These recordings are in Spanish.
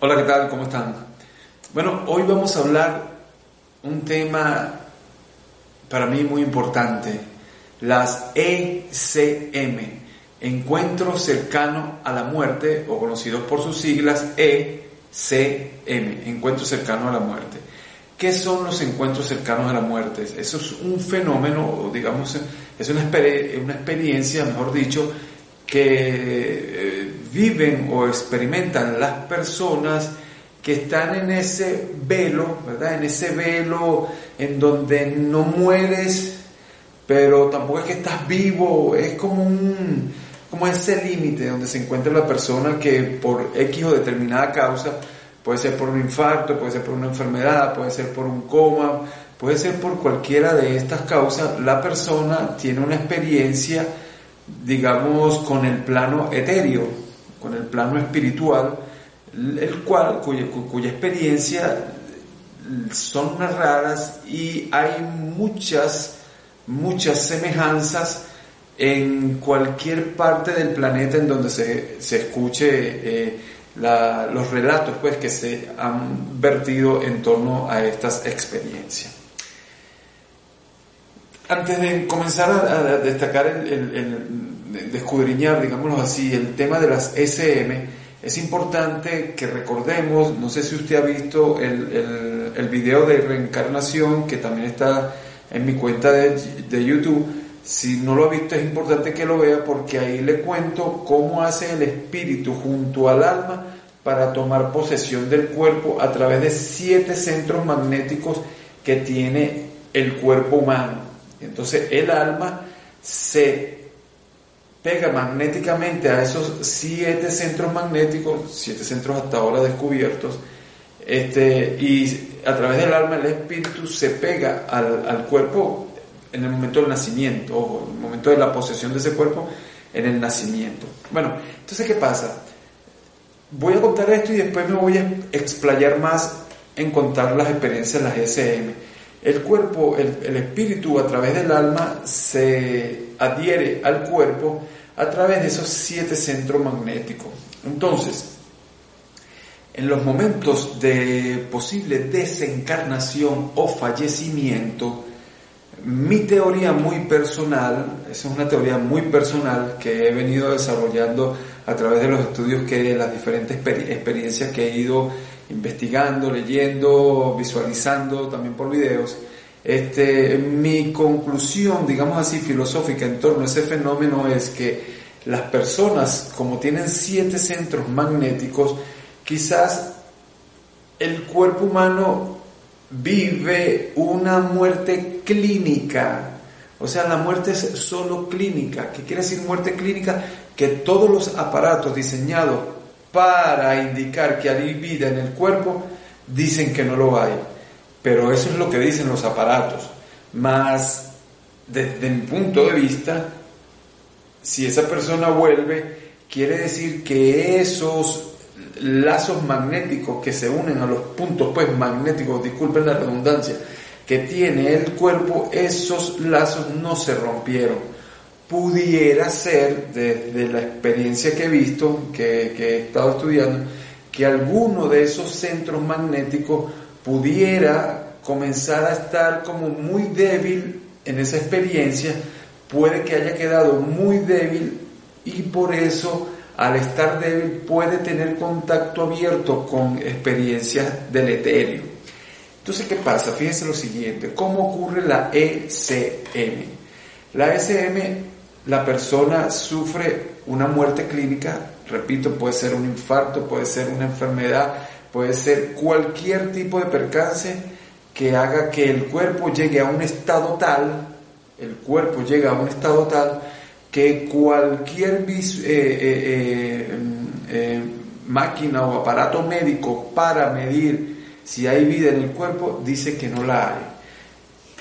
Hola, ¿qué tal? ¿Cómo están? Bueno, hoy vamos a hablar un tema para mí muy importante, las ECM, Encuentro Cercano a la Muerte, o conocidos por sus siglas ECM, Encuentro Cercano a la Muerte. ¿Qué son los encuentros cercanos a la muerte? Eso es un fenómeno, digamos, es una, una experiencia, mejor dicho, que eh, viven o experimentan las personas que están en ese velo, ¿verdad? En ese velo en donde no mueres, pero tampoco es que estás vivo, es como un como ese límite donde se encuentra la persona que por X o determinada causa Puede ser por un infarto, puede ser por una enfermedad, puede ser por un coma, puede ser por cualquiera de estas causas. La persona tiene una experiencia, digamos, con el plano etéreo, con el plano espiritual, el cual, cuya, experiencia son narradas y hay muchas, muchas semejanzas en cualquier parte del planeta en donde se, se escuche eh, los relatos pues, que se han vertido en torno a estas experiencias. Antes de comenzar a, destacar, el, descudriñar, digámoslo así, el tema de las SM, es importante que recordemos, no sé si usted ha visto el, el video de reencarnación que también está en mi cuenta de, de YouTube, si no lo ha visto es importante que lo vea porque ahí le cuento cómo hace el espíritu junto al alma para tomar posesión del cuerpo a través de siete centros magnéticos que tiene el cuerpo humano. Entonces el alma se pega magnéticamente a esos siete centros magnéticos, siete centros hasta ahora descubiertos, este, y a través del alma el espíritu se pega al, al cuerpo en el momento del nacimiento, o en el momento de la posesión de ese cuerpo, en el nacimiento. Bueno, entonces, ¿qué pasa? Voy a contar esto y después me voy a explayar más en contar las experiencias de las SM. El cuerpo, el, espíritu a través del alma se adhiere al cuerpo a través de esos siete centros magnéticos. Entonces, en los momentos de posible desencarnación o fallecimiento, mi teoría muy personal, es una teoría muy personal que he venido desarrollando a través de los estudios que, las diferentes experiencias que he ido investigando, leyendo, visualizando también por videos. Este, mi conclusión, digamos así, filosófica en torno a ese fenómeno es que las personas, como tienen siete centros magnéticos, quizás el cuerpo humano vive una muerte clínica. O sea, la muerte es solo clínica. ¿Qué quiere decir muerte clínica? Que todos los aparatos diseñados para indicar que hay vida en el cuerpo dicen que no lo hay. Pero eso es lo que dicen los aparatos. Más, desde mi punto de vista, si esa persona vuelve, quiere decir que esos lazos magnéticos que se unen a los puntos pues magnéticos, disculpen la redundancia, que tiene el cuerpo, esos lazos no se rompieron. Pudiera ser, desde la experiencia que he visto, que, he estado estudiando, que alguno de esos centros magnéticos pudiera comenzar a estar como muy débil en esa experiencia, puede que haya quedado muy débil y por eso al estar débil puede tener contacto abierto con experiencias del etéreo. Entonces, ¿qué pasa? Fíjense lo siguiente, ¿cómo ocurre la ECM? La ECM la persona sufre una muerte clínica, repito, puede ser un infarto, puede ser una enfermedad, puede ser cualquier tipo de percance que haga que el cuerpo llegue a un estado tal, el cuerpo llega a un estado tal que cualquier eh, eh, eh, máquina o aparato médico para medir si hay vida en el cuerpo dice que no la hay.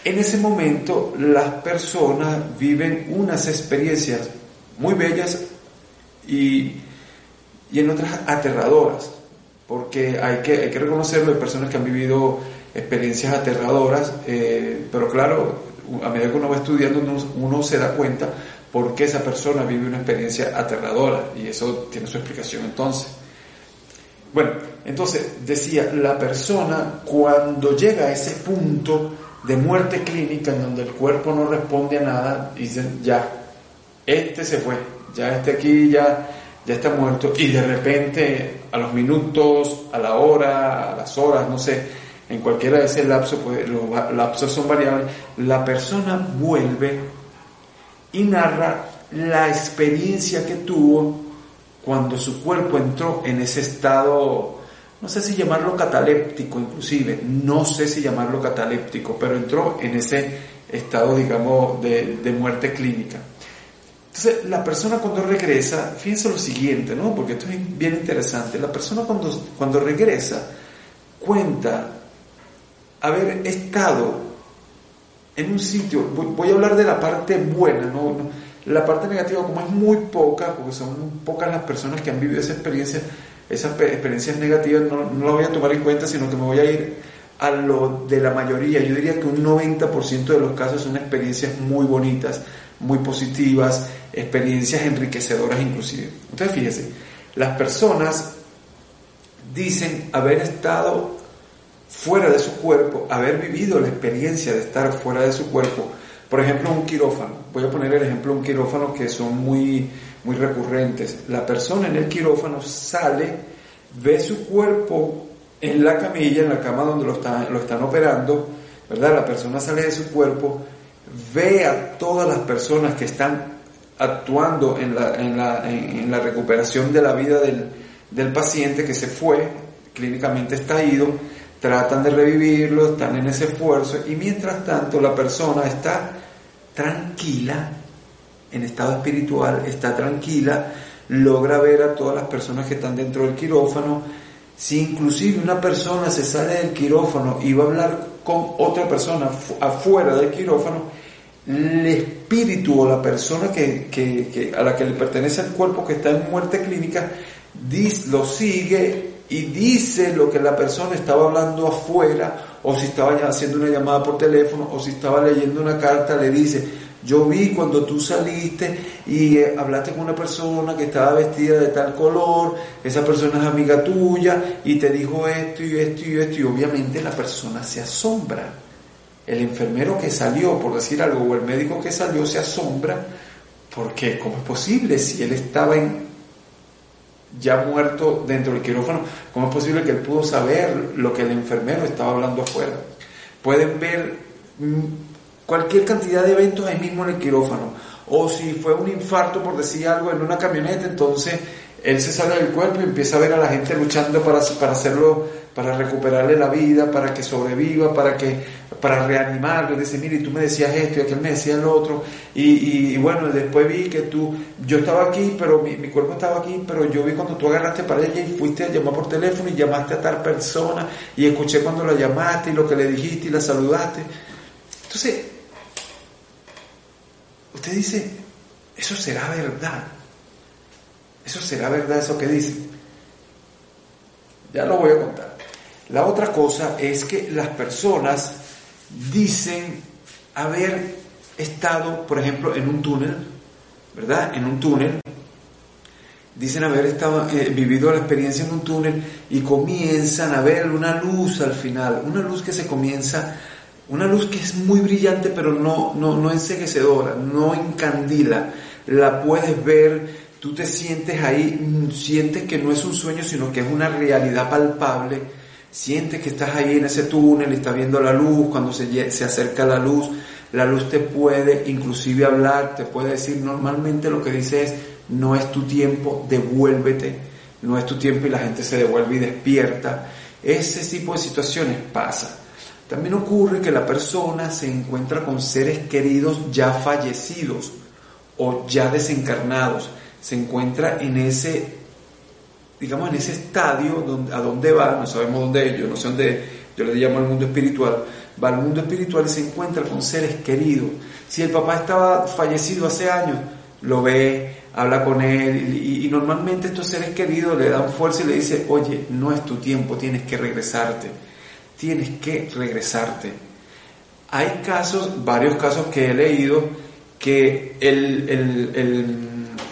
En ese momento las personas viven unas experiencias muy bellas y, en otras aterradoras, porque hay que, hay que reconocerlo, hay personas que han vivido experiencias aterradoras, pero claro, a medida que uno va estudiando uno se da cuenta por qué esa persona vive una experiencia aterradora y eso tiene su explicación entonces. Bueno, entonces decía, la persona cuando llega a ese punto de muerte clínica en donde el cuerpo no responde a nada, dicen, ya, este se fue, ya este aquí ya, ya está muerto y de repente a los minutos, a la hora, a las horas, no sé, en cualquiera de ese lapso, pues los lapsos son variables, la persona vuelve y narra la experiencia que tuvo cuando su cuerpo entró en ese estado, no sé si llamarlo cataléptico inclusive, no sé si llamarlo cataléptico, pero entró en ese estado, digamos, de, muerte clínica. Entonces, la persona cuando regresa, fíjense lo siguiente, ¿no? Porque esto es bien interesante. La persona cuando, cuando regresa cuenta haber estado en un sitio, voy, a hablar de la parte buena, ¿no? la parte negativa como es muy poca, porque son pocas las personas que han vivido esa experiencia, esas experiencias negativas no, no la voy a tomar en cuenta, sino que me voy a ir a lo de la mayoría. Yo diría que un 90% de los casos son experiencias muy bonitas, muy positivas, experiencias enriquecedoras inclusive. Entonces fíjese, las personas dicen haber estado fuera de su cuerpo, haber vivido la experiencia de estar fuera de su cuerpo, por ejemplo, un quirófano. Voy a poner el ejemplo de un quirófano que son muy, muy recurrentes. La persona en el quirófano sale, ve su cuerpo en la camilla, en la cama donde lo, lo están operando, ¿verdad? La persona sale de su cuerpo, ve a todas las personas que están actuando en la, en la, en la recuperación de la vida del, del paciente que se fue, clínicamente está ido, tratan de revivirlo, están en ese esfuerzo y mientras tanto la persona está tranquila, en estado espiritual, está tranquila, logra ver a todas las personas que están dentro del quirófano. Si inclusive una persona se sale del quirófano y va a hablar con otra persona afuera del quirófano, el espíritu o la persona que, a la que le pertenece el cuerpo que está en muerte clínica, lo sigue y dice lo que la persona estaba hablando afuera, o si estaba haciendo una llamada por teléfono, o si estaba leyendo una carta, le dice, yo vi cuando tú saliste y eh, hablaste con una persona que estaba vestida de tal color, esa persona es amiga tuya y te dijo esto y esto y esto, y obviamente la persona se asombra. El enfermero que salió, por decir algo, o el médico que salió se asombra, porque ¿cómo es posible si él estaba en ya muerto dentro del quirófano, ¿cómo es posible que él pudo saber lo que el enfermero estaba hablando afuera? Pueden ver mm, cualquier cantidad de eventos ahí mismo en el quirófano. O si fue un infarto, por decir algo, en una camioneta, entonces él se sale del cuerpo y empieza a ver a la gente luchando para, para hacerlo, para recuperarle la vida, para que sobreviva, para que para reanimarlo, y dice, mire, tú me decías esto y aquel me decía lo otro, y, y, bueno, después vi que tú, yo estaba aquí, pero mi, mi, cuerpo estaba aquí, pero yo vi cuando tú agarraste para ella y fuiste a llamar por teléfono y llamaste a tal persona, y escuché cuando la llamaste y lo que le dijiste y la saludaste. Entonces, usted dice, eso será verdad, eso será verdad eso que dice. Ya lo voy a contar. La otra cosa es que las personas dicen haber estado, por ejemplo, en un túnel, ¿verdad? En un túnel. Dicen haber estado, eh, vivido la experiencia en un túnel y comienzan a ver una luz al final, una luz que se comienza, una luz que es muy brillante pero no, no, no enseguecedora, no encandila, la puedes ver, tú te sientes ahí, sientes que no es un sueño sino que es una realidad palpable sientes que estás ahí en ese túnel, estás viendo la luz, cuando se, se acerca la luz, La luz te puede inclusive hablar, te puede decir, normalmente lo que dice es, no es tu tiempo, devuélvete, no es tu tiempo y la gente se devuelve y despierta. Ese tipo de situaciones pasa. También ocurre que la persona se encuentra con seres queridos ya fallecidos o ya desencarnados. Se encuentra en ese, digamos, en ese estadio a dónde va, no sabemos dónde yo no sé dónde, yo le llamo al mundo espiritual, va al mundo espiritual y se encuentra con seres queridos. Si el papá estaba fallecido hace años, lo ve, habla con él y, y, normalmente estos seres queridos le dan fuerza y le dice, oye, no es tu tiempo, tienes que regresarte tienes que regresarte. Hay casos, varios casos que he leído, que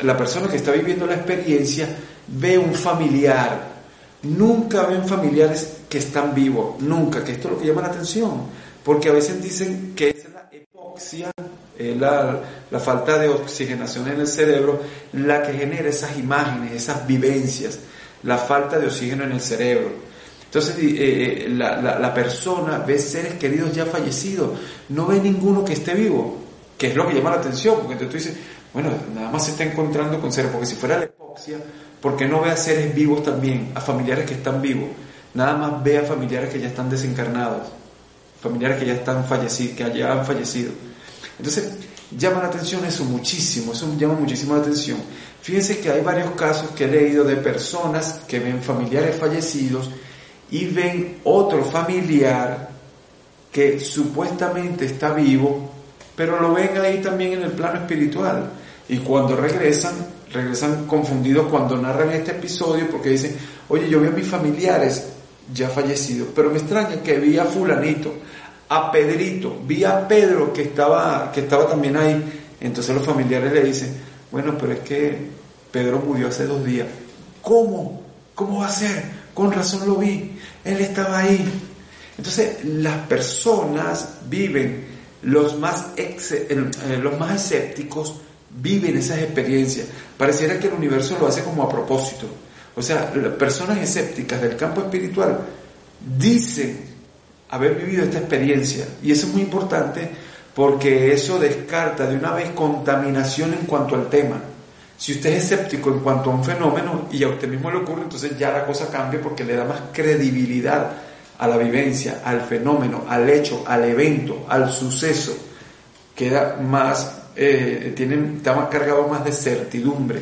la persona que está viviendo la experiencia ve un familiar, nunca ven familiares que están vivos, nunca, que esto es lo que llama la atención, porque a veces dicen que es la epoxia, la, la falta de oxigenación en el cerebro, la que genera esas imágenes, esas vivencias, la falta de oxígeno en el cerebro. Entonces eh, eh, la, persona ve seres queridos ya fallecidos, no ve ninguno que esté vivo, que es lo que llama la atención, porque entonces tú dices, bueno, nada más se está encontrando con seres, porque si fuera la epoxia, ¿por qué no ve a seres vivos también, a familiares que están vivos? Nada más ve a familiares que ya están desencarnados, familiares que ya están fallecidos, que ya han fallecido. Entonces, llama la atención eso muchísimo, eso llama muchísimo la atención. Fíjense que hay varios casos que he leído de personas que ven familiares fallecidos y ven otro familiar que supuestamente está vivo, pero lo ven ahí también en el plano espiritual. Y cuando regresan, regresan confundidos cuando narran este episodio porque dicen, oye, yo vi a mis familiares ya fallecidos, pero me extraña que vi a fulanito, a Pedrito, vi a Pedro que estaba, que estaba también ahí. Entonces los familiares le dicen, bueno, pero es que Pedro murió hace dos días. ¿Cómo? ¿Cómo va a ser? Con razón lo vi, Él estaba ahí. Entonces las personas viven, los más, eh, los más escépticos viven esas experiencias. Pareciera que el universo lo hace como a propósito. O sea, las personas escépticas del campo espiritual dicen haber vivido esta experiencia. Y eso es muy importante porque eso descarta de una vez contaminación en cuanto al tema. Si usted es escéptico en cuanto a un fenómeno y a usted mismo le ocurre, entonces ya la cosa cambia porque le da más credibilidad a la vivencia, al fenómeno, al hecho, al evento, al suceso. Queda más, eh, tiene, está más cargado más de certidumbre,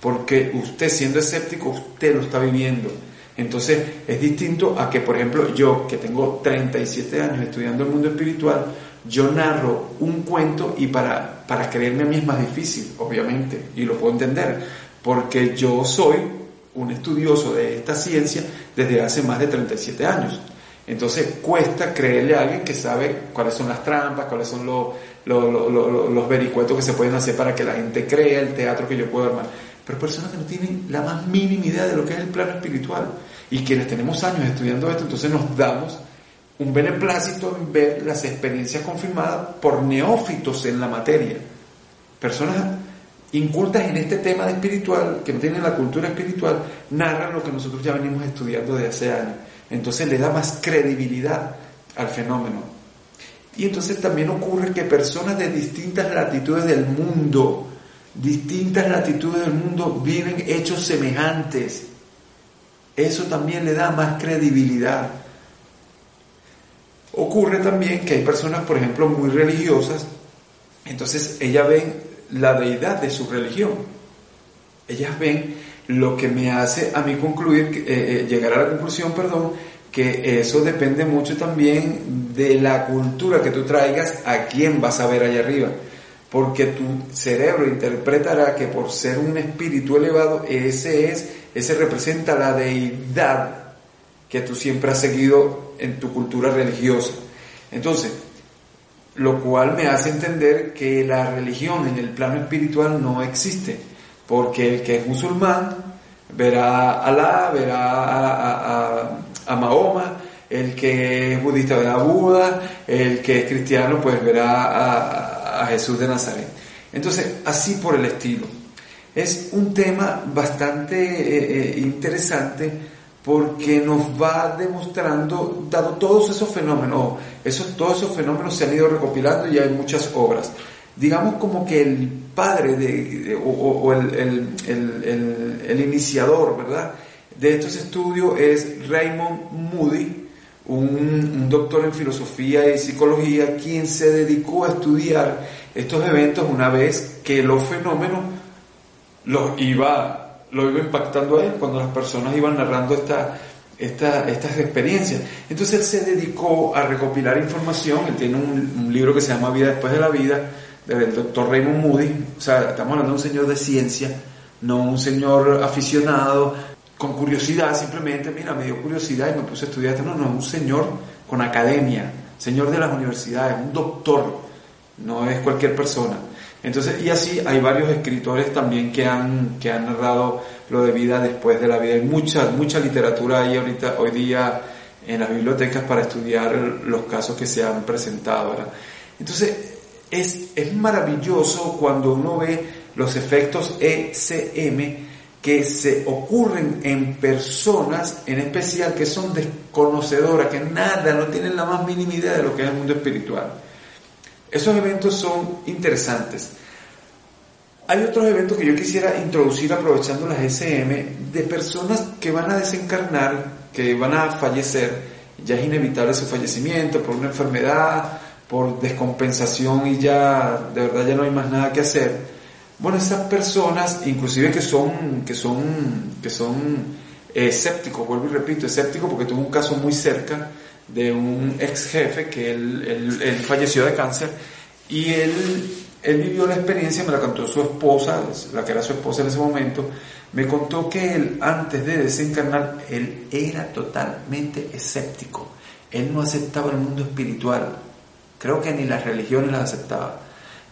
porque usted siendo escéptico, usted lo está viviendo. Entonces es distinto a que, por ejemplo, yo que tengo 37 años estudiando el mundo espiritual, yo narro un cuento y para, para creerme a mí es más difícil, obviamente, y lo puedo entender, porque yo soy un estudioso de esta ciencia desde hace más de 37 años. Entonces cuesta creerle a alguien que sabe cuáles son las trampas, cuáles son los, vericuetos que se pueden hacer para que la gente crea el teatro que yo puedo armar. Pero personas que no tienen la más mínima idea de lo que es el plano espiritual y quienes tenemos años estudiando esto, entonces nos damos un beneplácito en ver las experiencias confirmadas por neófitos en la materia, personas incultas en este tema de espiritual, que no tienen la cultura espiritual, narran lo que nosotros ya venimos estudiando de hace años. Entonces le da más credibilidad al fenómeno. Y entonces también ocurre que personas de distintas latitudes del mundo, distintas latitudes del mundo, viven hechos semejantes. Eso también le da más credibilidad. Ocurre también que hay personas, por ejemplo, muy religiosas, entonces ellas ven la deidad de su religión. Ellas ven lo que me hace a mí concluir, eh, eh, llegar a la conclusión, perdón, que eso depende mucho también de la cultura que tú traigas a quién vas a ver allá arriba. Porque tu cerebro interpretará que por ser un espíritu elevado, ese es, ese representa la deidad que tú siempre has seguido en tu cultura religiosa. Entonces, lo cual me hace entender que la religión en el plano espiritual no existe, porque el que es musulmán verá a Alá, verá a, Mahoma, el que es budista verá a Buda, el que es cristiano pues verá a, Jesús de Nazaret. Entonces, así por el estilo. Es un tema bastante eh, eh, interesante porque nos va demostrando, dado todos esos fenómenos, esos, todos esos fenómenos se han ido recopilando y hay muchas obras. Digamos como que el padre de, o, el, el, iniciador, ¿verdad? De estos estudios es Raymond Moody, un, un, doctor en filosofía y psicología, quien se dedicó a estudiar estos eventos una vez que los fenómenos los iba lo iba impactando a él cuando las personas iban narrando esta, estas experiencias. Entonces él se dedicó a recopilar información, él tiene un, libro que se llama Vida después de la vida, del doctor Raymond Moody, o sea, estamos hablando de un señor de ciencia, no un señor aficionado, con curiosidad, simplemente, mira, me dio curiosidad y me puse a estudiar, no, no, un señor con academia, señor de las universidades, un doctor, no es cualquier persona. Entonces, y así hay varios escritores también que han, que han narrado lo de vida después de la vida. Hay mucha, mucha literatura ahí ahorita, hoy día en las bibliotecas para estudiar los casos que se han presentado. Entonces, es, es maravilloso cuando uno ve los efectos ECM que se ocurren en personas en especial que son desconocedoras, que nada, no tienen la más mínima idea de lo que es el mundo espiritual. Esos eventos son interesantes. Hay otros eventos que yo quisiera introducir aprovechando las SM de personas que van a desencarnar, que van a fallecer, ya es inevitable su fallecimiento por una enfermedad, por descompensación y ya de verdad ya no hay más nada que hacer. Bueno, esas personas, inclusive que son, que son, que son escépticos, vuelvo y repito, escépticos porque tuve un caso muy cerca de un ex jefe que él, falleció de cáncer y él, él vivió la experiencia, me la contó su esposa, la que era su esposa en ese momento, me contó que él antes de desencarnar, él era totalmente escéptico, él no aceptaba el mundo espiritual, creo que ni las religiones las aceptaba.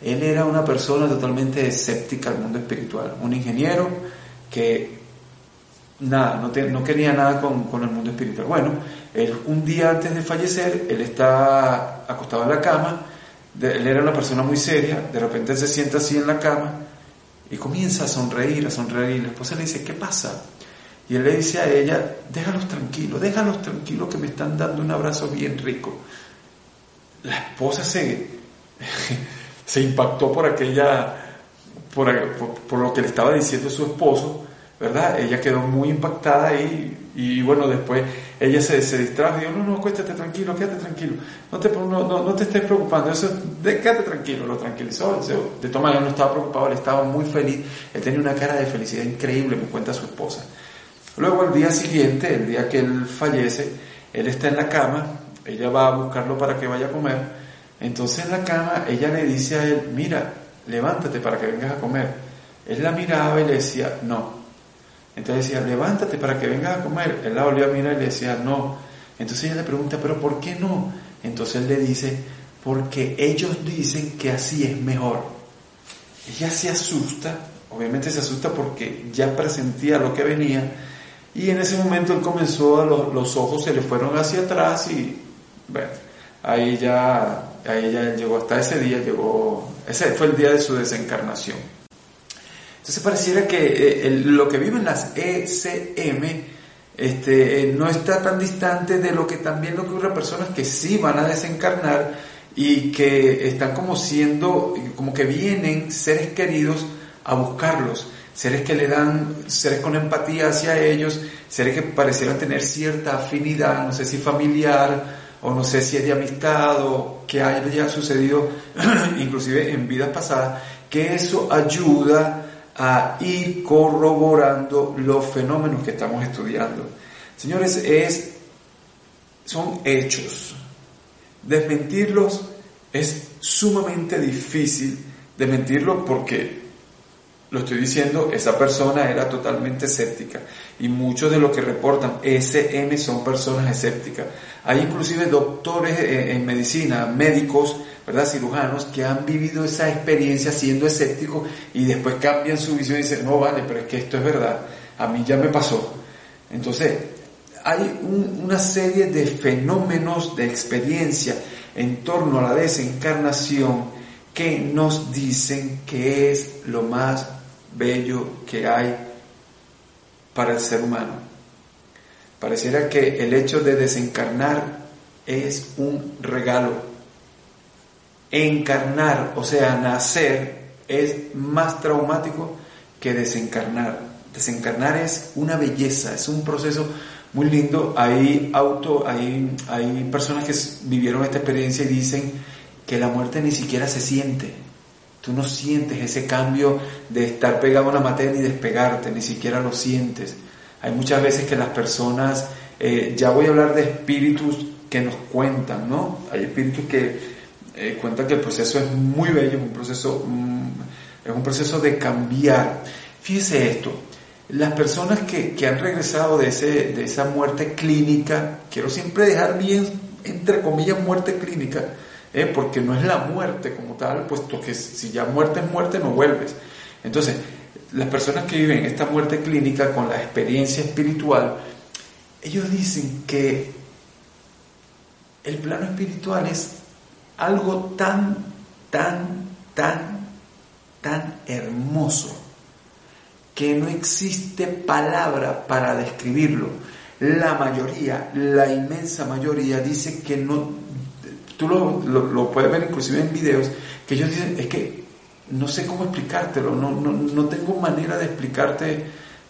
Él era una persona totalmente escéptica al mundo espiritual, un ingeniero que nada, no, no quería nada con, con, el mundo espiritual. Bueno, él, un día antes de fallecer, él está acostado en la cama, él era una persona muy seria, de repente se sienta así en la cama y comienza a sonreír, a sonreír, la esposa le dice, ¿qué pasa? Y él le dice a ella, déjalos tranquilos, déjalos tranquilos que me están dando un abrazo bien rico. La esposa se, se impactó por aquella, por, por, por lo que le estaba diciendo su esposo, ¿verdad? Ella quedó muy impactada y, y bueno, después ella se, se distrajo y dijo, no, no, acuéstate tranquilo, quédate tranquilo, no te, no, no, te estés preocupando, eso, de, quédate tranquilo, lo tranquilizó, de todas maneras no estaba preocupado, él estaba muy feliz, él tenía una cara de felicidad increíble, me cuenta su esposa. Luego al día siguiente, el día que él fallece, él está en la cama, ella va a buscarlo para que vaya a comer, entonces en la cama ella le dice a él, mira, levántate para que vengas a comer. Él la miraba y le decía, no, entonces decía, levántate para que vengas a comer. Él la volvió a mirar y le decía, no. Entonces ella le pregunta, pero ¿por qué no? Entonces él le dice, porque ellos dicen que así es mejor. Ella se asusta, obviamente se asusta porque ya presentía lo que venía. Y en ese momento él comenzó, los, los ojos se le fueron hacia atrás y, bueno, ahí ya, ahí ya llegó, hasta ese día llegó, ese fue el día de su desencarnación. Entonces pareciera que eh, lo que viven las ECM este, eh, no está tan distante de lo que también ocurre a personas que sí van a desencarnar y que están como siendo, como que vienen seres queridos a buscarlos, seres que le dan, seres con empatía hacia ellos, seres que parecieran tener cierta afinidad, no sé si familiar o no sé si es de amistad o que haya sucedido inclusive en vidas pasadas, que eso ayuda a ir corroborando los fenómenos que estamos estudiando. Señores, es, son hechos. Desmentirlos es sumamente difícil. Desmentirlos porque, lo estoy diciendo, esa persona era totalmente escéptica. Y muchos de los que reportan SM son personas escépticas. Hay inclusive doctores en medicina, médicos, ¿verdad? Cirujanos que han vivido esa experiencia siendo escépticos y después cambian su visión y dicen, no vale, pero es que esto es verdad, a mí ya me pasó. Entonces, hay una serie de fenómenos de experiencia en torno a la desencarnación que nos dicen que es lo más bello que hay para el ser humano. Pareciera que el hecho de desencarnar es un regalo. Encarnar, o sea, nacer, es más traumático que desencarnar. Desencarnar es una belleza, es un proceso muy lindo. Hay, auto, hay, hay personas que vivieron esta experiencia y dicen que la muerte ni siquiera se siente. Tú no sientes ese cambio de estar pegado a una materia y despegarte, ni siquiera lo sientes. Hay muchas veces que las personas, eh, ya voy a hablar de espíritus que nos cuentan, ¿no? Hay espíritus que eh, cuentan que el proceso es muy bello, es un proceso, mm, es un proceso de cambiar. Fíjese esto, las personas que, que han regresado de, ese, de esa muerte clínica, quiero siempre dejar bien, entre comillas, muerte clínica, ¿eh? porque no es la muerte como tal, puesto que si ya muerte es muerte, no vuelves. Entonces, las personas que viven esta muerte clínica con la experiencia espiritual, ellos dicen que el plano espiritual es algo tan, tan, tan, tan hermoso que no existe palabra para describirlo. La mayoría, la inmensa mayoría dice que no, tú lo, lo, puedes ver inclusive en videos, que ellos dicen, es que no sé cómo explicártelo, no, no, no tengo manera de explicarte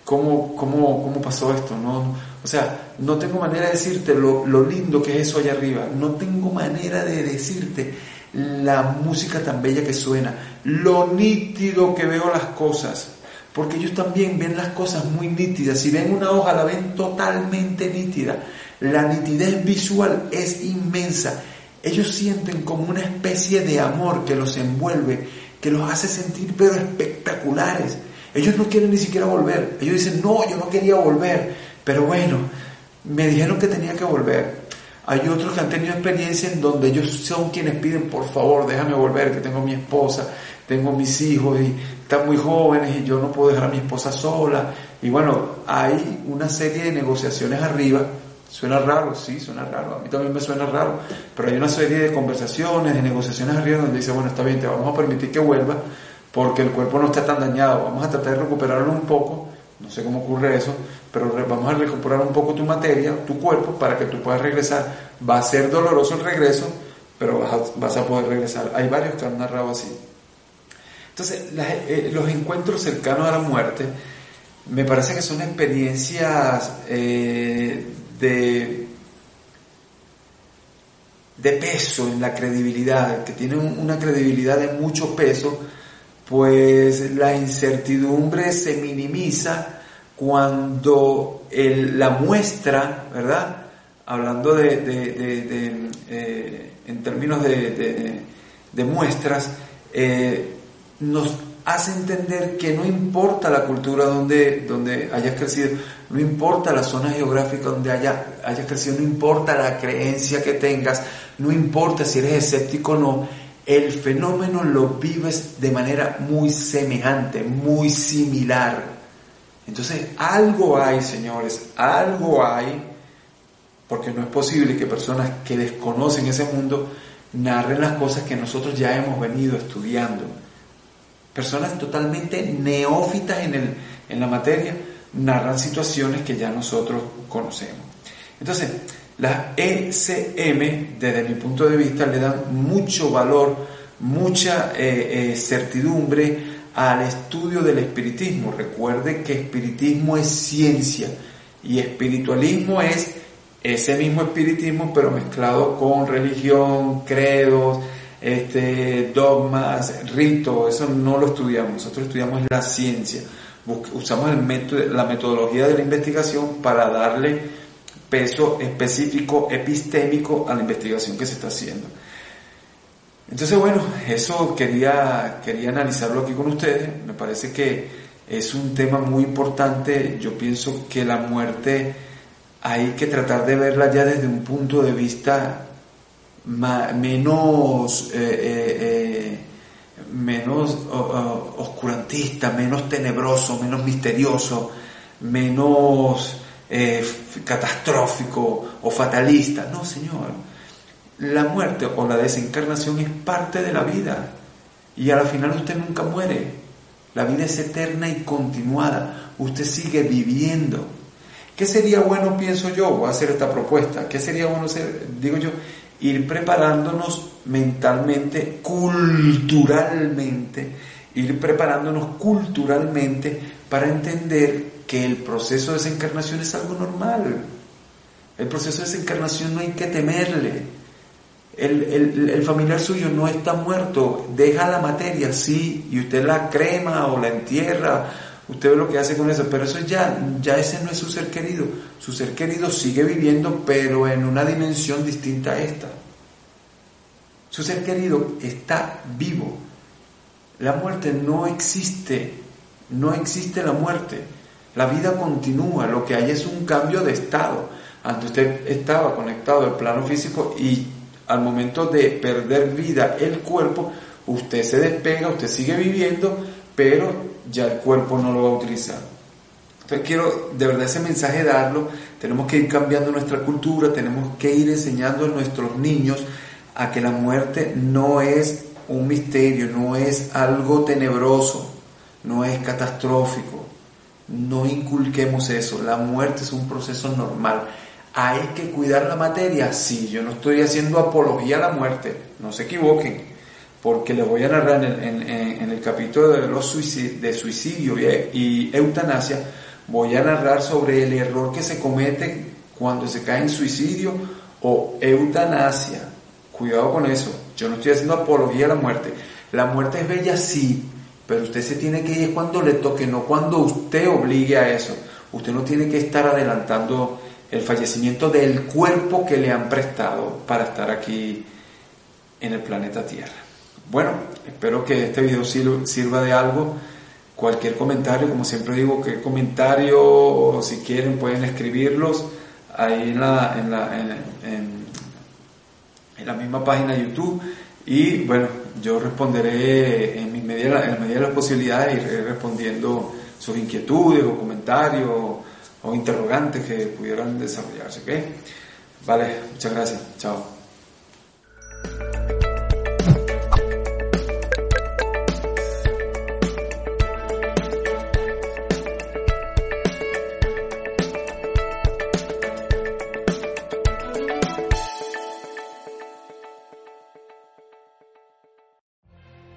cómo, cómo, cómo pasó esto, no, o sea, no tengo manera de decirte lo, lo lindo que es eso allá arriba, no tengo manera de decirte la música tan bella que suena, lo nítido que veo las cosas, porque ellos también ven las cosas muy nítidas, si ven una hoja la ven totalmente nítida, la nitidez visual es inmensa, ellos sienten como una especie de amor que los envuelve, que los hace sentir pero espectaculares. Ellos no quieren ni siquiera volver. Ellos dicen, no, yo no quería volver, pero bueno, me dijeron que tenía que volver. Hay otros que han tenido experiencia en donde ellos son quienes piden, por favor, déjame volver, que tengo mi esposa, tengo mis hijos y están muy jóvenes y yo no puedo dejar a mi esposa sola. Y bueno, hay una serie de negociaciones arriba Suena raro, sí, suena raro, a mí también me suena raro, pero hay una serie de conversaciones, de negociaciones arriba donde dice, bueno, está bien, te vamos a permitir que vuelva porque el cuerpo no está tan dañado, vamos a tratar de recuperarlo un poco, no sé cómo ocurre eso, pero vamos a recuperar un poco tu materia, tu cuerpo, para que tú puedas regresar. Va a ser doloroso el regreso, pero vas a, poder regresar. Hay varios que han narrado así. Entonces, eh, los encuentros cercanos a la muerte me parece que son experiencias eh, de, de peso en la credibilidad, que tiene una credibilidad de mucho peso, pues la incertidumbre se minimiza cuando la muestra, ¿verdad? Hablando de, eh, en términos de, muestras, eh, nos hace entender que no importa la cultura donde, donde hayas crecido, no importa la zona geográfica donde haya, hayas crecido, no importa la creencia que tengas, no importa si eres escéptico o no, el fenómeno lo vives de manera muy semejante, muy similar. Entonces, algo hay, señores, algo hay, porque no es posible que personas que desconocen ese mundo narren las cosas que nosotros ya hemos venido estudiando personas totalmente neófitas en, el, en la materia narran situaciones que ya nosotros conocemos. Entonces, las ECM, desde mi punto de vista, le dan mucho valor, mucha eh, eh, certidumbre al estudio del espiritismo. Recuerde que espiritismo es ciencia y espiritualismo es ese mismo espiritismo, pero mezclado con religión, credos, este, dogmas, ritos, eso no lo estudiamos, nosotros estudiamos la ciencia, usamos el método, la metodología de la investigación para darle peso específico, epistémico a la investigación que se está haciendo. Entonces, bueno, eso quería, quería analizarlo aquí con ustedes, me parece que es un tema muy importante, yo pienso que la muerte hay que tratar de verla ya desde un punto de vista menos, eh, eh, eh, menos oscurantista, menos tenebroso, menos misterioso, menos catastrófico o fatalista. No, Señor. La muerte o la desencarnación es parte de la vida y al final usted nunca muere. La vida es eterna y continuada. Usted sigue viviendo. ¿Qué sería bueno, pienso yo? Hacer esta propuesta. ¿Qué sería bueno hacer? Digo yo, ir preparándonos mentalmente, culturalmente, ir preparándonos culturalmente para entender que el proceso de desencarnación es algo normal. El proceso de desencarnación no hay que temerle. El, familiar suyo no está muerto, deja la materia, sí, y usted la crema o la entierra, usted ve lo que hace con eso, pero eso ya, ya ese no es su ser querido. Su ser querido sigue viviendo, pero en una dimensión distinta a esta. Su ser querido está vivo. La muerte no existe, no existe la muerte. La vida continúa, lo que hay es un cambio de estado. Antes usted estaba conectado al plano físico y al momento de perder vida el cuerpo, usted se despega, usted sigue viviendo, pero ya el cuerpo no lo va a utilizar. Entonces quiero de verdad ese mensaje darlo, tenemos que ir cambiando nuestra cultura, tenemos que ir enseñando a nuestros niños a que la muerte no es un misterio, no es algo tenebroso, no es catastrófico. No inculquemos eso, la muerte es un proceso normal. ¿Hay que cuidar la materia? Sí, yo no estoy haciendo apología a la muerte, no se equivoquen, porque les voy a narrar en, el capítulo de, los de suicidio y eutanasia, voy a narrar sobre el error que se comete cuando se cae en suicidio o eutanasia. Cuidado con eso. Yo no estoy haciendo apología a la muerte. La muerte es bella, sí, pero usted se tiene que ir cuando le toque, no cuando usted obligue a eso. Usted no tiene que estar adelantando el fallecimiento del cuerpo que le han prestado para estar aquí en el planeta Tierra. Bueno, espero que este video sirva de algo. Cualquier comentario, como siempre digo, que comentario, si quieren pueden escribirlos ahí en la, en la, en, en la misma página de YouTube y bueno, yo responderé en, medida, en la medida de las posibilidades, iré respondiendo sus inquietudes o comentarios o, interrogantes que pudieran desarrollarse. ¿ok? Vale, muchas gracias. Chao.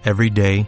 Every day,